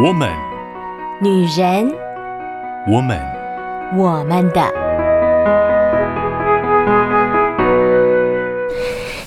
我们，女人，我们，我们的。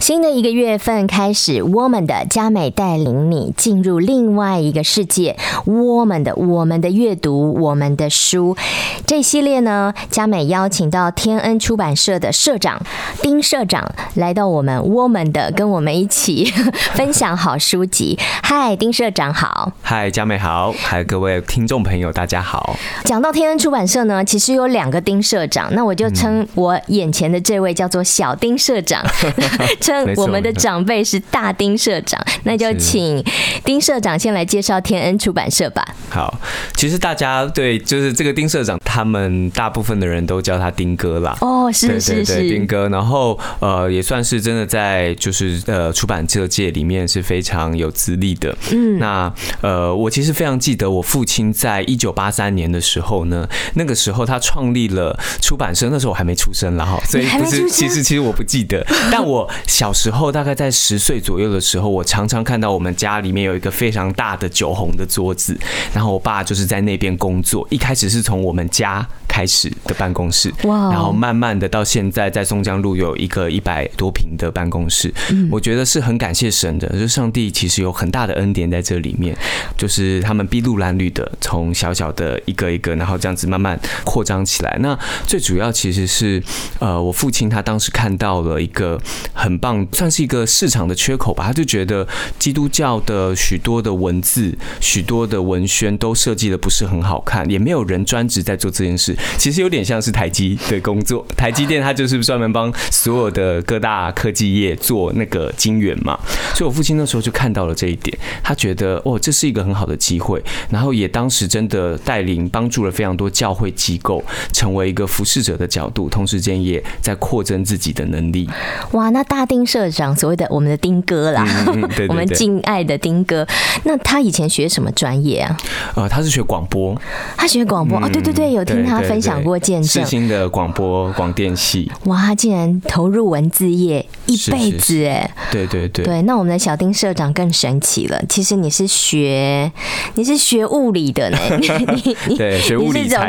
新的一个月份开始，我们的嘉美带领你进入另外一个世界。我们的我们的阅读，我们的书，这一系列呢，嘉美邀请到天恩出版社的社长丁社长来到我们我们的，跟我们一起 分享好书籍。嗨，丁社长好。嗨，嘉美好。嗨，各位听众朋友，大家好。讲到天恩出版社呢，其实有两个丁社长，那我就称我眼前的这位叫做小丁社长。我们的长辈是大丁社长，那就请丁社长先来介绍天恩出版社吧。好，其实大家对就是这个丁社长，他们大部分的人都叫他丁哥啦。哦，是是是，丁哥。然后呃，也算是真的在就是呃出版社界里面是非常有资历的。嗯，那呃，我其实非常记得我父亲在一九八三年的时候呢，那个时候他创立了出版社，那时候我还没出生了哈，所以不是，其实其实我不记得，但我小时候。大概在十岁左右的时候，我常常看到我们家里面有一个非常大的酒红的桌子，然后我爸就是在那边工作。一开始是从我们家开始的办公室，然后慢慢的到现在在松江路有一个一百多平的办公室。我觉得是很感谢神的，就是上帝其实有很大的恩典在这里面，就是他们筚路蓝缕的从小小的一个一个，然后这样子慢慢扩张起来。那最主要其实是呃，我父亲他当时看到了一个很棒，算是一个市场的缺口吧，他就觉得基督教的许多的文字、许多的文宣都设计的不是很好看，也没有人专职在做这件事。其实有点像是台积的工作，台积电它就是专门帮所有的各大科技业做那个晶圆嘛。所以我父亲那时候就看到了这一点，他觉得哦，这是一个很好的机会，然后也当时真的带领帮助了非常多教会机构成为一个服侍者的角度，同时间也在扩增自己的能力。哇，那大定丁社长。所谓的我们的丁哥啦，我们敬爱的丁哥，那他以前学什么专业啊？呃，他是学广播，他学广播？哦，对对对，有听他分享过见证，世新的广播广电系。哇，他竟然投入文字业一辈子哎，对对对，对，那我们的小丁社长更神奇了，其实你是学你是学物理的呢，你你你是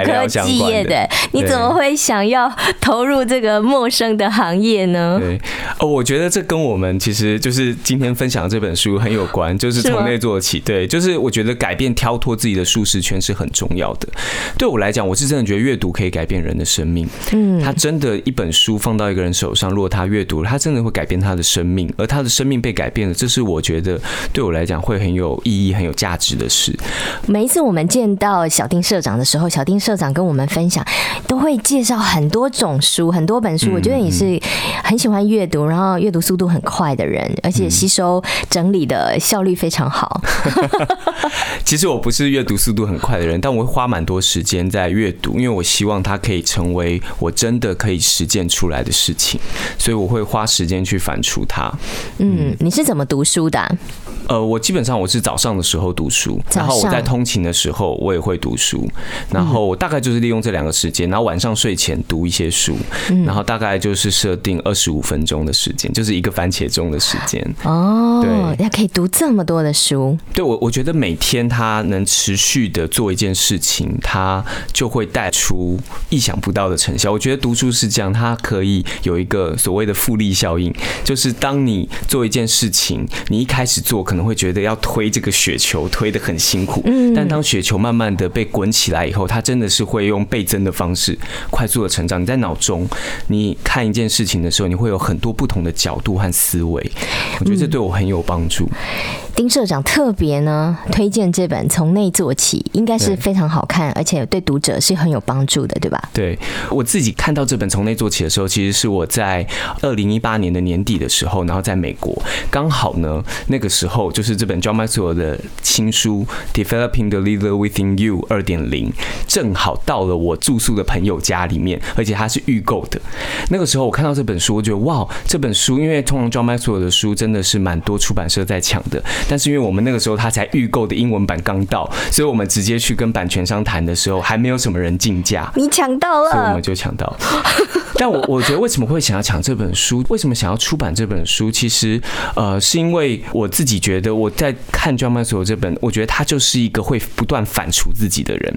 科技业的，你怎么会想要投入这个陌生的行业呢？对，哦，我觉得这跟我们其实就是今天分享的这本书很有关，就是从内做起。对，就是我觉得改变、跳脱自己的舒适圈是很重要的。对我来讲，我是真的觉得阅读可以改变人的生命。嗯，他真的一本书放到一个人手上，如果他阅读，他真的会改变他的生命，而他的生命被改变了，这是我觉得对我来讲会很有意义、很有价值的事。每一次我们见到小丁社长的时候，小丁社长跟我们分享，都会介绍很多种书、很多本书。我觉得你是很喜欢阅读，然后阅读速度很快的人，而且吸收整理的效率非常好。其实我不是阅读速度很快的人，但我会花蛮多时间在阅读，因为我希望它可以成为我真的可以实践出来的事情，所以我会花时间去反刍它。嗯，你是怎么读书的啊？呃，我基本上我是早上的时候读书，然后我在通勤的时候我也会读书，然后我大概就是利用这两个时间，然后晚上睡前读一些书，然后大概就是设定二十五分钟的时间，就是一个番茄钟的时间。哦，对，要可以读这么多的书。对，我我觉得每天他能持续的做一件事情，他就会带出意想不到的成效。我觉得读书是这样，它可以有一个所谓的复利效应，就是当你做一件事情，你一开始做。可能会觉得要推这个雪球推得很辛苦，嗯但当雪球慢慢的被滚起来以后，它真的是会用倍增的方式快速的成长。你在脑中，你看一件事情的时候，你会有很多不同的角度和思维。我觉得这对我很有帮助。丁社长特别呢推荐这本《从内做起》，应该是非常好看，而且对读者是很有帮助的，对吧？对，我自己看到这本《从内做起》的时候，其实是我在二零一八年的年底的时候，然后在美国，刚好呢那个时候就是这本 John Maxwell 的新书《Developing the Leader Within You》二点零，正好到了我住宿的朋友家里面，而且它是预购的。那个时候我看到这本书，我觉得哇，这本书因为通常 John Maxwell 的书真的是蛮多出版社在抢的。但是因为我们那个时候他才预购的英文版刚到，所以我们直接去跟版权商谈的时候，还没有什么人竞价，你抢到了，所以我们就抢到了。但我我觉得为什么会想要抢这本书？为什么想要出版这本书？其实呃，是因为我自己觉得我在看 John Maxwell 这本，我觉得他就是一个会不断反刍自己的人。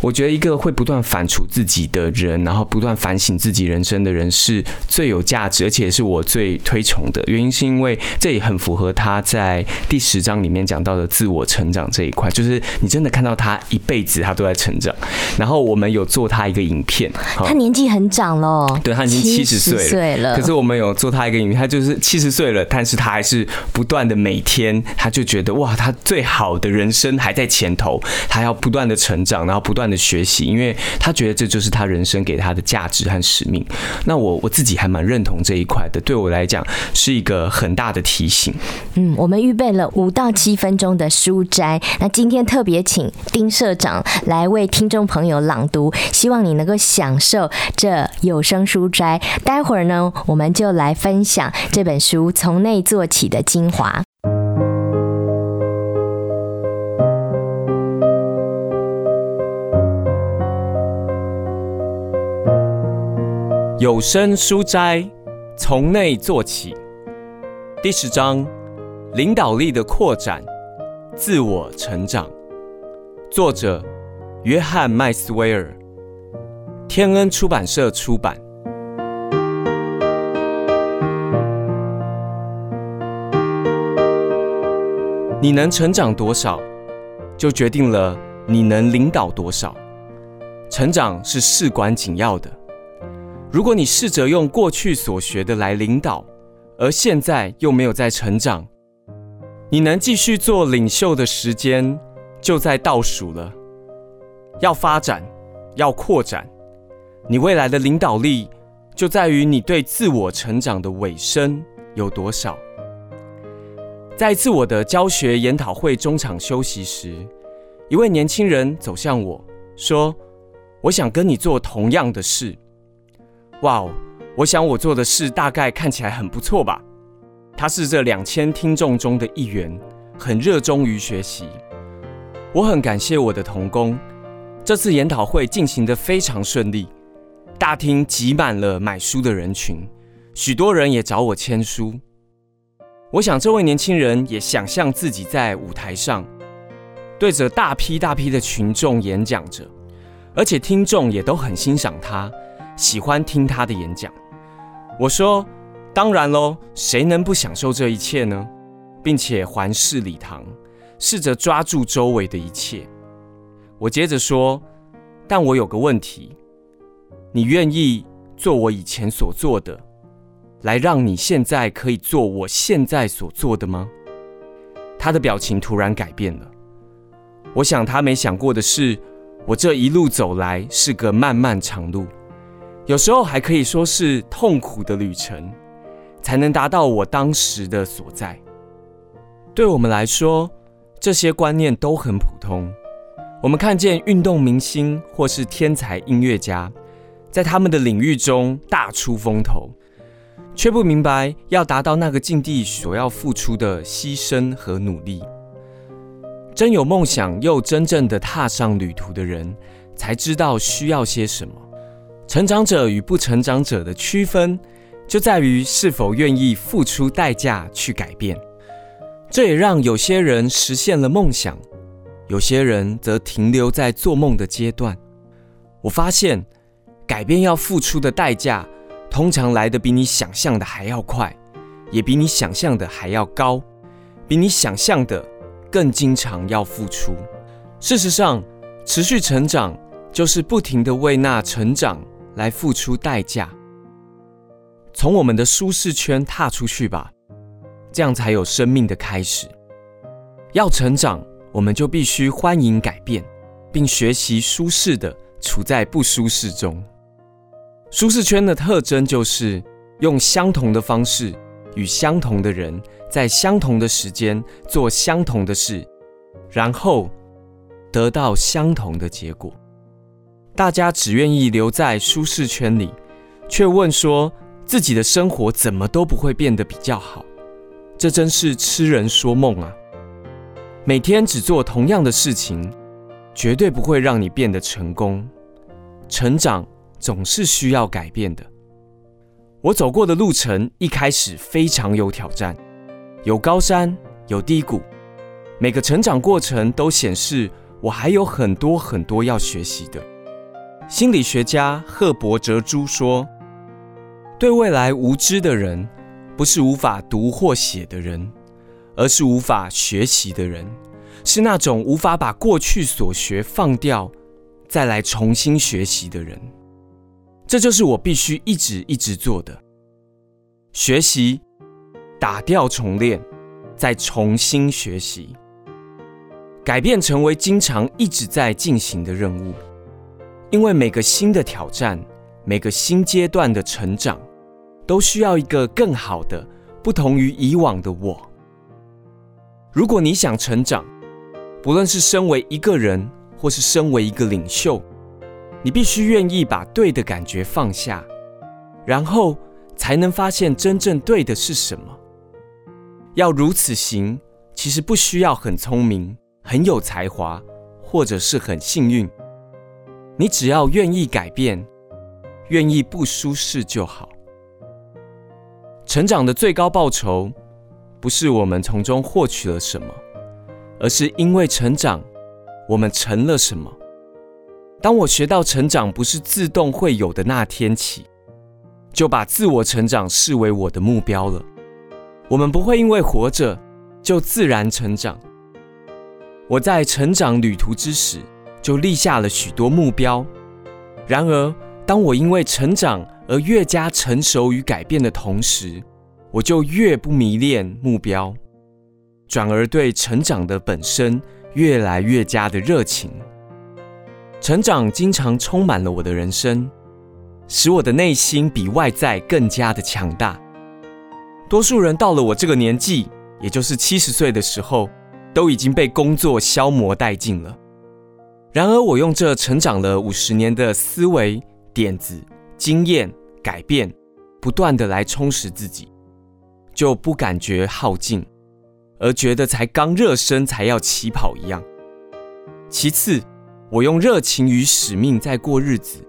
我觉得一个会不断反刍自己的人，然后不断反省自己人生的人，是最有价值，而且是我最推崇的。原因是因为这也很符合他在第十章里面讲到的自我成长这一块，就是你真的看到他一辈子他都在成长。然后我们有做他一个影片，他年纪很长了，对，他已经七十岁了。可是我们有做他一个影片，他就是七十岁了，但是他还是不断的每天，他就觉得哇，他最好的人生还在前头，他要不断的成长，然后不断的学习，因为他觉得这就是他人生给他的价值和使命。那我我自己还蛮认同这一块的，对我来讲是一个很大的提醒。嗯，我们预备了五到七分钟的书斋，那今天特别请丁社长来为听众朋友朗读，希望你能够享受这有声书斋。待会儿呢，我们就来分享这本书从内做起的精华。有声书斋从内做起，第十章：领导力的扩展，自我成长。作者：约翰麦斯威尔，天恩出版社出版。你能成长多少，就决定了你能领导多少。成长是至关紧要的。如果你试着用过去所学的来领导，而现在又没有在成长，你能继续做领袖的时间就在倒数了。要发展，要扩展，你未来的领导力就在于你对自我成长的尾声有多少。在一次我的教学研讨会中场休息时，一位年轻人走向我说：“我想跟你做同样的事。”哇哦！我想我做的事大概看起来很不错吧？他是这两千听众中的一员，很热衷于学习。我很感谢我的同工。这次研讨会进行得非常顺利，大厅挤满了买书的人群，许多人也找我签书。我想这位年轻人也想象自己在舞台上，对着大批大批的群众演讲着，而且听众也都很欣赏他。喜欢听他的演讲，我说：“当然喽，谁能不享受这一切呢？”并且环视礼堂，试着抓住周围的一切。我接着说：“但我有个问题，你愿意做我以前所做的，来让你现在可以做我现在所做的吗？”他的表情突然改变了。我想他没想过的是，我这一路走来是个漫漫长路。有时候还可以说是痛苦的旅程，才能达到我当时的所在。对我们来说，这些观念都很普通。我们看见运动明星或是天才音乐家，在他们的领域中大出风头，却不明白要达到那个境地所要付出的牺牲和努力。真有梦想又真正的踏上旅途的人，才知道需要些什么。成长者与不成长者的区分，就在于是否愿意付出代价去改变。这也让有些人实现了梦想，有些人则停留在做梦的阶段。我发现，改变要付出的代价，通常来得比你想象的还要快，也比你想象的还要高，比你想象的更经常要付出。事实上，持续成长就是不停地为那成长。来付出代价，从我们的舒适圈踏出去吧，这样才有生命的开始。要成长，我们就必须欢迎改变，并学习舒适的处在不舒适中。舒适圈的特征就是用相同的方式与相同的人，在相同的时间做相同的事，然后得到相同的结果。大家只愿意留在舒适圈里，却问说自己的生活怎么都不会变得比较好，这真是痴人说梦啊！每天只做同样的事情，绝对不会让你变得成功。成长总是需要改变的。我走过的路程一开始非常有挑战，有高山，有低谷。每个成长过程都显示我还有很多很多要学习的。心理学家赫伯哲朱说：“对未来无知的人，不是无法读或写的人。”而是无法学习的人，是那种无法把过去所学放掉，再来重新学习的人。这就是我必须一直一直做的：学习、打掉重练，再重新学习，改变成为经常一直在进行的任务。因为每个新的挑战，每个新阶段的成长，都需要一个更好的、不同于以往的我。如果你想成长，不论是身为一个人，或是身为一个领袖，你必须愿意把对的感觉放下，然后才能发现真正对的是什么。要如此行，其实不需要很聪明、很有才华，或者是很幸运。你只要愿意改变，愿意不舒适就好。成长的最高报酬。不是我们从中获取了什么，而是因为成长，我们成了什么。当我学到成长不是自动会有的那天起，就把自我成长视为我的目标了。我们不会因为活着就自然成长。我在成长旅途之时就立下了许多目标。然而，当我因为成长而越加成熟与改变的同时，我就越不迷恋目标，转而对成长的本身越来越加的热情。成长经常充满了我的人生，使我的内心比外在更加的强大。多数人到了我这个年纪，也就是七十岁的时候，都已经被工作消磨殆尽了。然而，我用这成长了五十年的思维、点子、经验、改变，不断的来充实自己。就不感觉耗尽，而觉得才刚热身才要起跑一样。其次，我用热情与使命在过日子，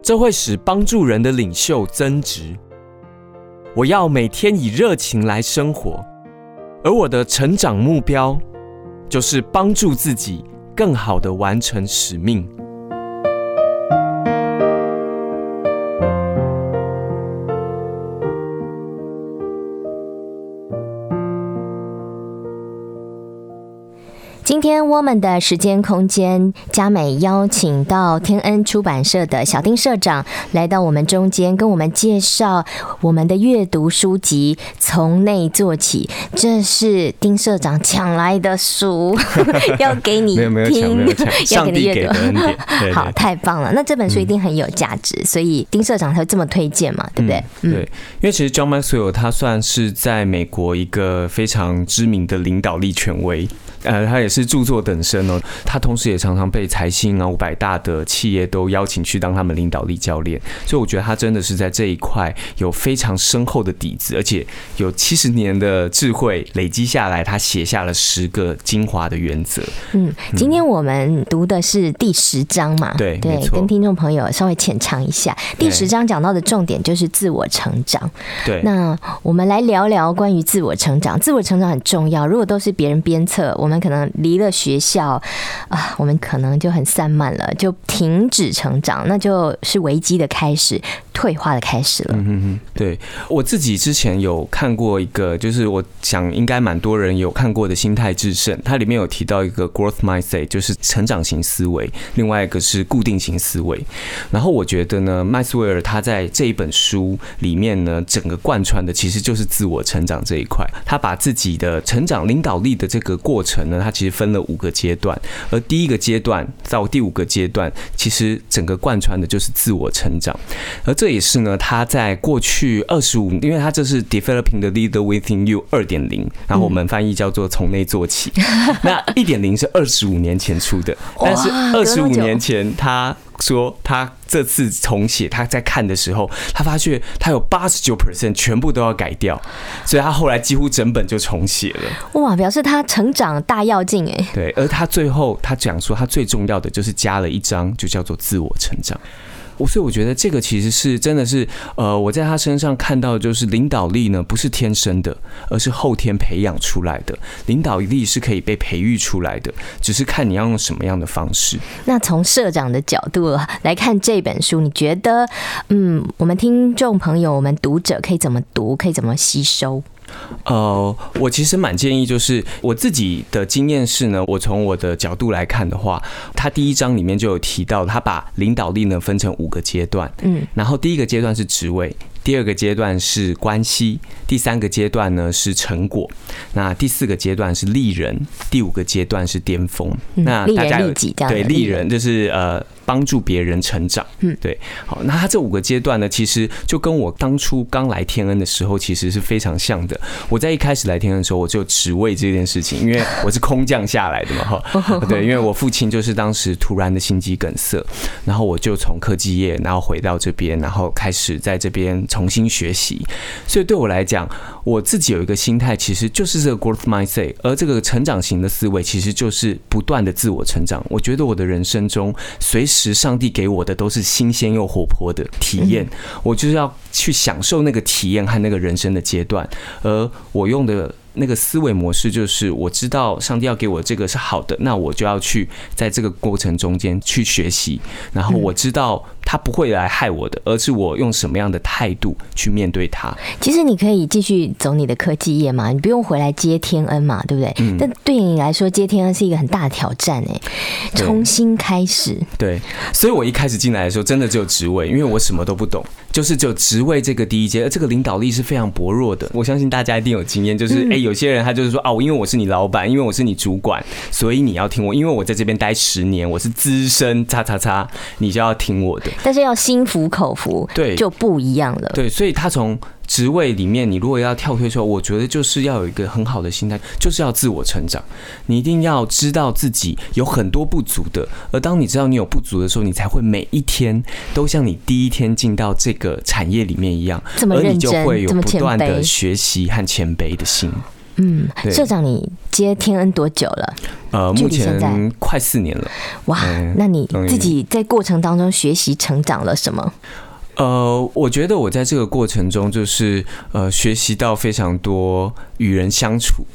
这会使帮助人的领袖增值。我要每天以热情来生活，而我的成长目标就是帮助自己更好的完成使命。我们的时间空间，佳美邀请到天恩出版社的小丁社长来到我们中间，跟我们介绍我们的阅读书籍《从内做起》。这是丁社长抢来的书，要给你 听，要给你阅读。好，太棒了！那这本书一定很有价值，所以丁社长才会这么推荐嘛，对不对？嗯，对，因为其实 John Maxwell 他算是在美国一个非常知名的领导力权威。呃，他也是著作等身哦。他同时也常常被财新啊、五百大的企业都邀请去当他们领导力教练，所以我觉得他真的是在这一块有非常深厚的底子，而且有七十年的智慧累积下来，他写下了十个精华的原则。嗯，今天我们读的是第十章嘛？对对，跟听众朋友稍微浅尝一下。第十章讲到的重点就是自我成长。对，那我们来聊聊关于自我成长。自我成长很重要，如果都是别人鞭策我们。可能离了学校啊，我们可能就很散漫了，就停止成长，那就是危机的开始，退化的开始了。嗯嗯嗯，对，我自己之前有看过一个，就是我想应该蛮多人有看过的《心态制胜》，它里面有提到一个 growth mindset，就是成长型思维；另外一个是固定型思维。然后我觉得呢，麦斯威尔他在这一本书里面呢，整个贯穿的其实就是自我成长这一块。他把自己的成长领导力的这个过程。呢，他其实分了五个阶段，而第一个阶段到第五个阶段，其实整个贯穿的就是自我成长。而这这也是呢，他在过去二十五，因为他这是 Developing the Leader Within You 二点零，然后我们翻译叫做从内做起。那一点零是二十五年前出的，但是二十五年前他说他这次重写，他在看的时候，他发现他有八十九 percent 全部都要改掉，所以他后来几乎整本就重写了。哇，表示他成长大要进哎。对，而他最后他讲说，他最重要的就是加了一章，就叫做自我成长。我所以我觉得这个其实是真的是，呃，我在他身上看到就是领导力呢，不是天生的，而是后天培养出来的。领导力是可以被培育出来的，只是看你要用什么样的方式。那从社长的角度来看这本书，你觉得，嗯，我们听众朋友，我们读者可以怎么读，可以怎么吸收？呃，我其实蛮建议，就是我自己的经验是呢，我从我的角度来看的话，他第一章里面就有提到，他把领导力呢分成五个阶段，嗯，然后第一个阶段是职位，第二个阶段是关系，第三个阶段呢是成果，那第四个阶段是利人，第五个阶段是巅峰。那大家有对利人就是呃。帮助别人成长，嗯，对，好，那他这五个阶段呢，其实就跟我当初刚来天恩的时候，其实是非常像的。我在一开始来天恩的时候，我就只为这件事情，因为我是空降下来的嘛，哈，对，因为我父亲就是当时突然的心肌梗塞，然后我就从科技业，然后回到这边，然后开始在这边重新学习。所以对我来讲，我自己有一个心态，其实就是这个 growth mindset，而这个成长型的思维，其实就是不断的自我成长。我觉得我的人生中随时。上帝给我的都是新鲜又活泼的体验，我就是要去享受那个体验和那个人生的阶段，而我用的。那个思维模式就是，我知道上帝要给我这个是好的，那我就要去在这个过程中间去学习，然后我知道他不会来害我的，而是我用什么样的态度去面对他。其实你可以继续走你的科技业嘛，你不用回来接天恩嘛，对不对？嗯。但对你来说，接天恩是一个很大的挑战哎，重新开始。对，所以我一开始进来的时候，真的只有职位，因为我什么都不懂。就是就职位这个第一阶，而这个领导力是非常薄弱的。我相信大家一定有经验，就是哎、欸，有些人他就是说哦，因为我是你老板，因为我是你主管，所以你要听我，因为我在这边待十年，我是资深，叉叉叉，你就要听我的。但是要心服口服，对，就不一样了。对，所以他从。职位里面，你如果要跳脱出来，我觉得就是要有一个很好的心态，就是要自我成长。你一定要知道自己有很多不足的，而当你知道你有不足的时候，你才会每一天都像你第一天进到这个产业里面一样，而你就会有不断的学习和谦卑的心。嗯，社长，你接天恩多久了？呃，目前快四年了。哇，那你自己在过程当中学习成长了什么？呃，我觉得我在这个过程中，就是呃，学习到非常多与人相处，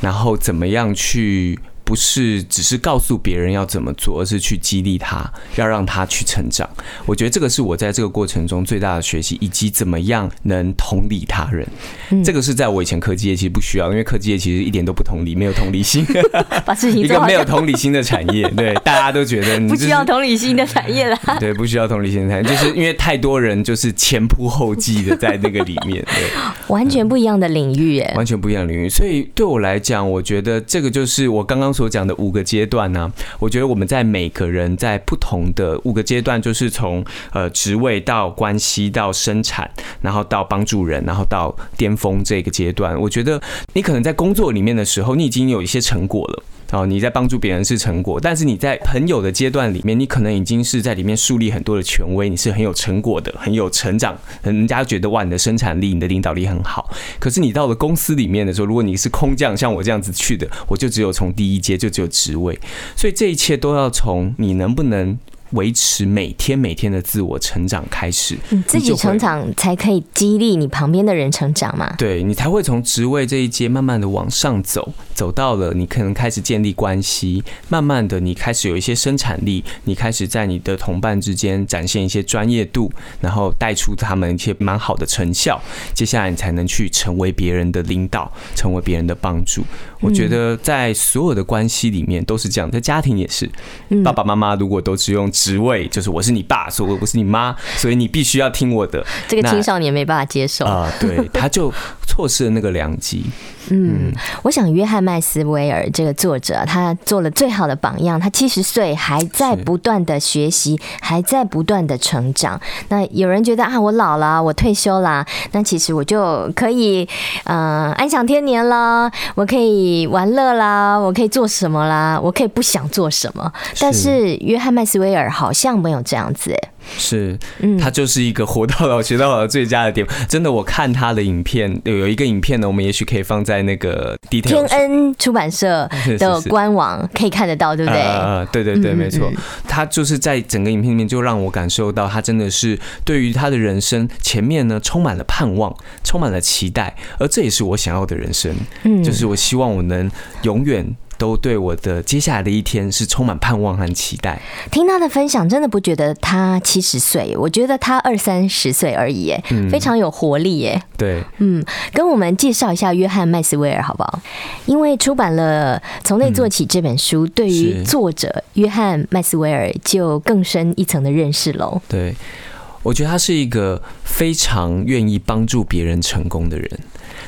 然后怎么样去。不是只是告诉别人要怎么做，而是去激励他，要让他去成长。我觉得这个是我在这个过程中最大的学习，以及怎么样能同理他人。嗯、这个是在我以前科技业其实不需要，因为科技业其实一点都不同理，没有同理心，把事情一个没有同理心的产业。对，大家都觉得你、就是、不需要同理心的产业啦。对，不需要同理心的产业，就是因为太多人就是前仆后继的在那个里面，对，完全不一样的领域，哎，完全不一样的领域。所以对我来讲，我觉得这个就是我刚刚。所讲的五个阶段呢，我觉得我们在每个人在不同的五个阶段，就是从呃职位到关系到生产，然后到帮助人，然后到巅峰这个阶段。我觉得你可能在工作里面的时候，你已经有一些成果了。哦，你在帮助别人是成果，但是你在朋友的阶段里面，你可能已经是在里面树立很多的权威，你是很有成果的，很有成长，人家觉得哇，你的生产力、你的领导力很好。可是你到了公司里面的时候，如果你是空降，像我这样子去的，我就只有从第一阶就只有职位，所以这一切都要从你能不能。维持每天每天的自我成长开始，你自己成长才可以激励你旁边的人成长嘛？对，你才会从职位这一阶慢慢的往上走，走到了你可能开始建立关系，慢慢的你开始有一些生产力，你开始在你的同伴之间展现一些专业度，然后带出他们一些蛮好的成效，接下来你才能去成为别人的领导，成为别人的帮助。我觉得在所有的关系里面都是这样，在家庭也是，爸爸妈妈如果都只用职位，就是我是你爸，所以我不是你妈，所以你必须要听我的。这个青少年没办法接受啊、呃，对，他就错失了那个良机。嗯，我想约翰麦斯威尔这个作者，他做了最好的榜样。他七十岁还在不断的学习，还在不断的成长。那有人觉得啊，我老了，我退休啦，那其实我就可以呃安享天年啦，我可以玩乐啦，我可以做什么啦，我可以不想做什么。但是约翰麦斯威尔好像没有这样子哎。是，他就是一个活到老学到老的最佳的典范。真的，我看他的影片，有有一个影片呢，我们也许可以放在那个天恩出版社的官网可以看得到，对不对？呃，对对对，没错。他就是在整个影片里面，就让我感受到他真的是对于他的人生前面呢，充满了盼望，充满了期待，而这也是我想要的人生。嗯，就是我希望我能永远。都对我的接下来的一天是充满盼望和期待。听他的分享，真的不觉得他七十岁，我觉得他二三十岁而已，哎，非常有活力，耶。对，嗯，跟我们介绍一下约翰麦斯威尔好不好？因为出版了《从内做起》这本书，对于作者约翰麦斯威尔就更深一层的认识喽。对，我觉得他是一个非常愿意帮助别人成功的人。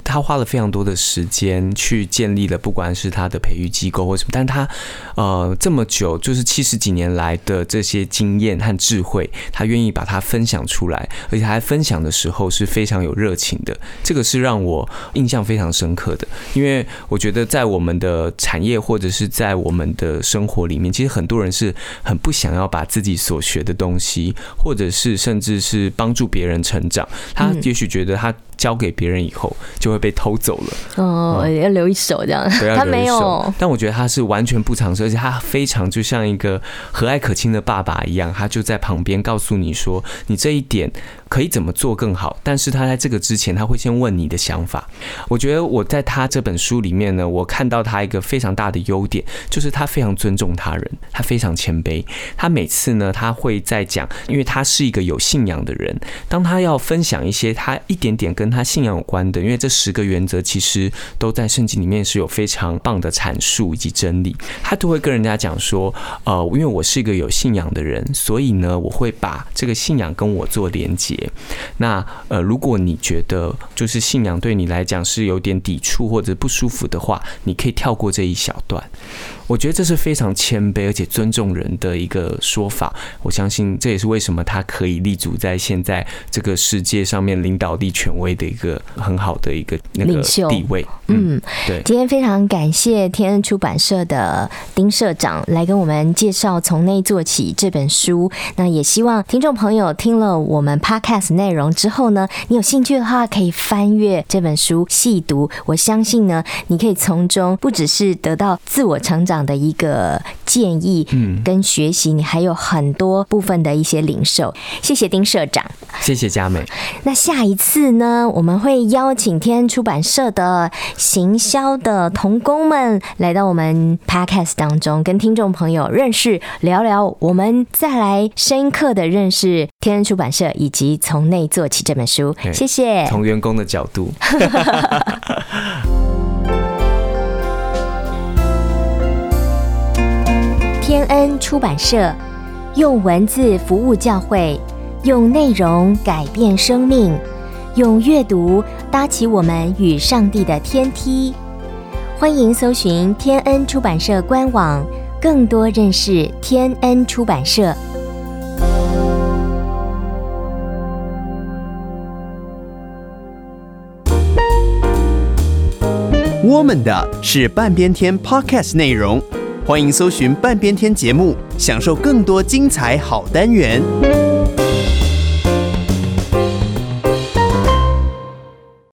他花了非常多的时间去建立了，不管是他的培育机构或什么，但他呃这么久，就是七十几年来的这些经验和智慧，他愿意把它分享出来，而且还分享的时候是非常有热情的，这个是让我印象非常深刻的。因为我觉得在我们的产业或者是在我们的生活里面，其实很多人是很不想要把自己所学的东西，或者是甚至是帮助别人成长，他也许觉得他。交给别人以后就会被偷走了。哦，要留一手这样。他没有，但我觉得他是完全不尝试，而且他非常就像一个和蔼可亲的爸爸一样，他就在旁边告诉你说：“你这一点。”可以怎么做更好？但是他在这个之前，他会先问你的想法。我觉得我在他这本书里面呢，我看到他一个非常大的优点，就是他非常尊重他人，他非常谦卑。他每次呢，他会在讲，因为他是一个有信仰的人，当他要分享一些他一点点跟他信仰有关的，因为这十个原则其实都在圣经里面是有非常棒的阐述以及真理，他都会跟人家讲说，呃，因为我是一个有信仰的人，所以呢，我会把这个信仰跟我做连接。那呃，如果你觉得就是信仰对你来讲是有点抵触或者不舒服的话，你可以跳过这一小段。我觉得这是非常谦卑而且尊重人的一个说法。我相信这也是为什么他可以立足在现在这个世界上面领导力权威的一个很好的一个那个地位。嗯，对。今天非常感谢天恩出版社的丁社长来跟我们介绍《从内做起》这本书。那也希望听众朋友听了我们 Podcast 内容之后呢，你有兴趣的话可以翻阅这本书细读。我相信呢，你可以从中不只是得到自我成长。的一个建议，嗯，跟学习，你还有很多部分的一些领受。谢谢丁社长，谢谢佳美。那下一次呢，我们会邀请天恩出版社的行销的同工们来到我们 Podcast 当中，跟听众朋友认识聊聊，我们再来深刻的认识天恩出版社以及从内做起这本书。谢谢。从员工的角度。出版社用文字服务教会，用内容改变生命，用阅读搭起我们与上帝的天梯。欢迎搜寻天恩出版社官网，更多认识天恩出版社。我们的是半边天 Podcast 内容。欢迎搜寻半边天节目，享受更多精彩好单元。